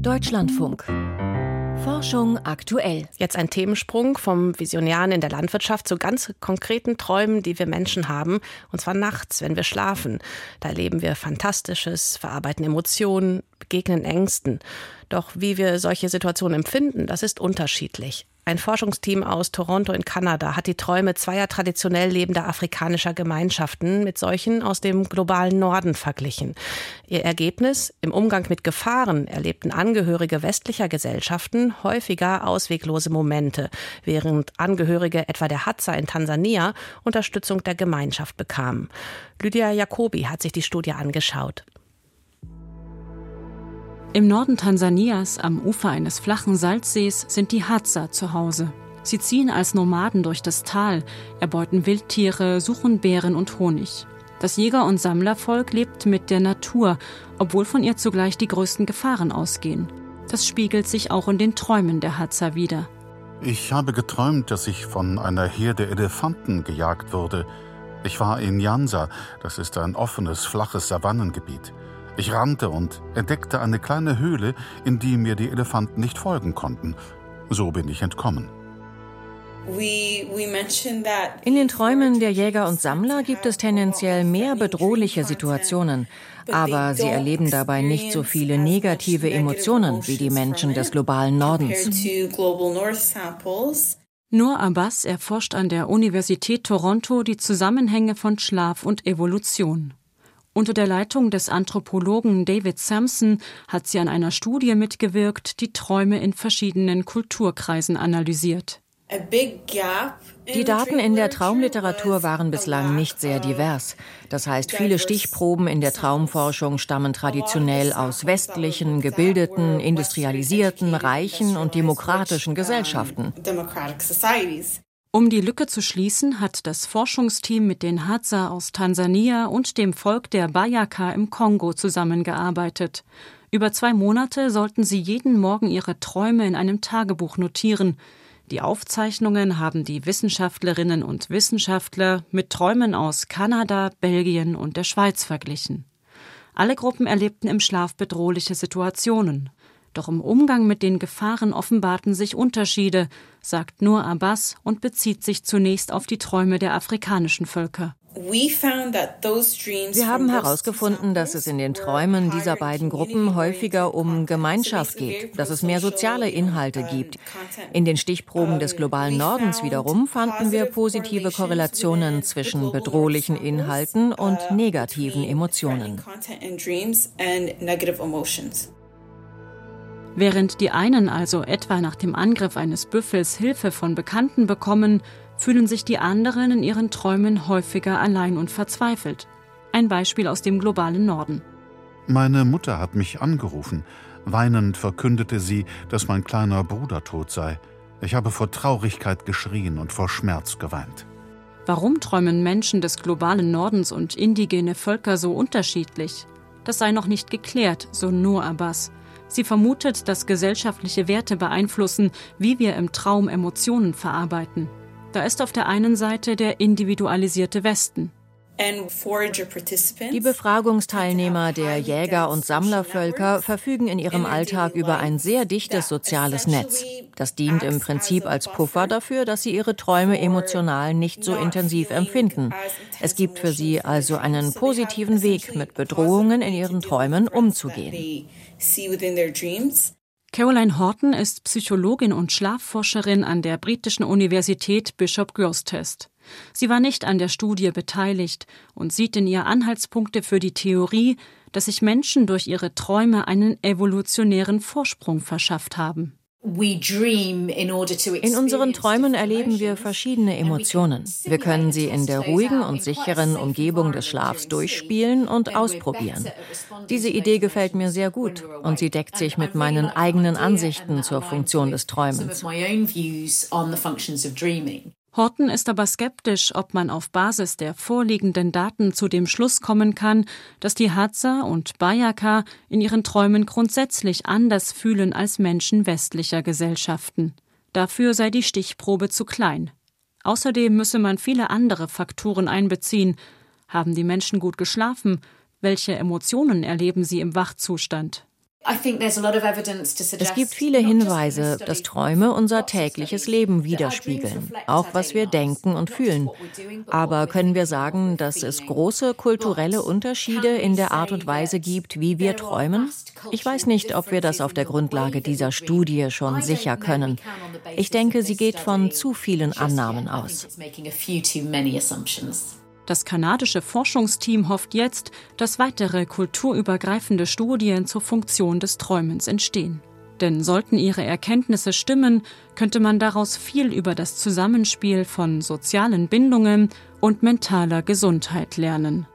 Deutschlandfunk. Forschung aktuell. Jetzt ein Themensprung vom Visionären in der Landwirtschaft zu ganz konkreten Träumen, die wir Menschen haben, und zwar nachts, wenn wir schlafen. Da erleben wir Fantastisches, verarbeiten Emotionen, begegnen Ängsten. Doch wie wir solche Situationen empfinden, das ist unterschiedlich. Ein Forschungsteam aus Toronto in Kanada hat die Träume zweier traditionell lebender afrikanischer Gemeinschaften mit solchen aus dem globalen Norden verglichen. Ihr Ergebnis? Im Umgang mit Gefahren erlebten Angehörige westlicher Gesellschaften häufiger ausweglose Momente, während Angehörige etwa der Hadza in Tansania Unterstützung der Gemeinschaft bekamen. Lydia Jacobi hat sich die Studie angeschaut. Im Norden Tansanias, am Ufer eines flachen Salzsees, sind die Hadza zu Hause. Sie ziehen als Nomaden durch das Tal, erbeuten Wildtiere, suchen Beeren und Honig. Das Jäger- und Sammlervolk lebt mit der Natur, obwohl von ihr zugleich die größten Gefahren ausgehen. Das spiegelt sich auch in den Träumen der Hadza wider. Ich habe geträumt, dass ich von einer Herde Elefanten gejagt wurde. Ich war in Jansa, das ist ein offenes, flaches Savannengebiet. Ich rannte und entdeckte eine kleine Höhle, in die mir die Elefanten nicht folgen konnten. So bin ich entkommen. In den Träumen der Jäger und Sammler gibt es tendenziell mehr bedrohliche Situationen, aber sie erleben dabei nicht so viele negative Emotionen wie die Menschen des globalen Nordens. Nur Abbas erforscht an der Universität Toronto die Zusammenhänge von Schlaf und Evolution. Unter der Leitung des Anthropologen David Sampson hat sie an einer Studie mitgewirkt, die Träume in verschiedenen Kulturkreisen analysiert. Die Daten in der Traumliteratur waren bislang nicht sehr divers. Das heißt, viele Stichproben in der Traumforschung stammen traditionell aus westlichen, gebildeten, industrialisierten, reichen und demokratischen Gesellschaften. Um die Lücke zu schließen, hat das Forschungsteam mit den Hadza aus Tansania und dem Volk der Bayaka im Kongo zusammengearbeitet. Über zwei Monate sollten sie jeden Morgen ihre Träume in einem Tagebuch notieren. Die Aufzeichnungen haben die Wissenschaftlerinnen und Wissenschaftler mit Träumen aus Kanada, Belgien und der Schweiz verglichen. Alle Gruppen erlebten im Schlaf bedrohliche Situationen. Doch im Umgang mit den Gefahren offenbarten sich Unterschiede, sagt Nur Abbas und bezieht sich zunächst auf die Träume der afrikanischen Völker. Wir haben herausgefunden, dass es in den Träumen dieser beiden Gruppen häufiger um Gemeinschaft geht, dass es mehr soziale Inhalte gibt. In den Stichproben des globalen Nordens wiederum fanden wir positive Korrelationen zwischen bedrohlichen Inhalten und negativen Emotionen. Während die einen also etwa nach dem Angriff eines Büffels Hilfe von Bekannten bekommen, fühlen sich die anderen in ihren Träumen häufiger allein und verzweifelt. Ein Beispiel aus dem globalen Norden. Meine Mutter hat mich angerufen. Weinend verkündete sie, dass mein kleiner Bruder tot sei. Ich habe vor Traurigkeit geschrien und vor Schmerz geweint. Warum träumen Menschen des globalen Nordens und indigene Völker so unterschiedlich? Das sei noch nicht geklärt, so Nur Abbas. Sie vermutet, dass gesellschaftliche Werte beeinflussen, wie wir im Traum Emotionen verarbeiten. Da ist auf der einen Seite der individualisierte Westen. Die Befragungsteilnehmer der Jäger- und Sammlervölker verfügen in ihrem Alltag über ein sehr dichtes soziales Netz. Das dient im Prinzip als Puffer dafür, dass sie ihre Träume emotional nicht so intensiv empfinden. Es gibt für sie also einen positiven Weg, mit Bedrohungen in ihren Träumen umzugehen. Caroline Horton ist Psychologin und Schlafforscherin an der britischen Universität Bishop Grosseteste. Sie war nicht an der Studie beteiligt und sieht in ihr Anhaltspunkte für die Theorie, dass sich Menschen durch ihre Träume einen evolutionären Vorsprung verschafft haben. In unseren Träumen erleben wir verschiedene Emotionen. Wir können sie in der ruhigen und sicheren Umgebung des Schlafs durchspielen und ausprobieren. Diese Idee gefällt mir sehr gut und sie deckt sich mit meinen eigenen Ansichten zur Funktion des Träumens. Horton ist aber skeptisch, ob man auf Basis der vorliegenden Daten zu dem Schluss kommen kann, dass die Hadza und Bayaka in ihren Träumen grundsätzlich anders fühlen als Menschen westlicher Gesellschaften. Dafür sei die Stichprobe zu klein. Außerdem müsse man viele andere Faktoren einbeziehen. Haben die Menschen gut geschlafen? Welche Emotionen erleben sie im Wachzustand? Es gibt viele Hinweise, dass Träume unser tägliches Leben widerspiegeln, auch was wir denken und fühlen. Aber können wir sagen, dass es große kulturelle Unterschiede in der Art und Weise gibt, wie wir träumen? Ich weiß nicht, ob wir das auf der Grundlage dieser Studie schon sicher können. Ich denke, sie geht von zu vielen Annahmen aus. Das kanadische Forschungsteam hofft jetzt, dass weitere kulturübergreifende Studien zur Funktion des Träumens entstehen. Denn sollten ihre Erkenntnisse stimmen, könnte man daraus viel über das Zusammenspiel von sozialen Bindungen und mentaler Gesundheit lernen.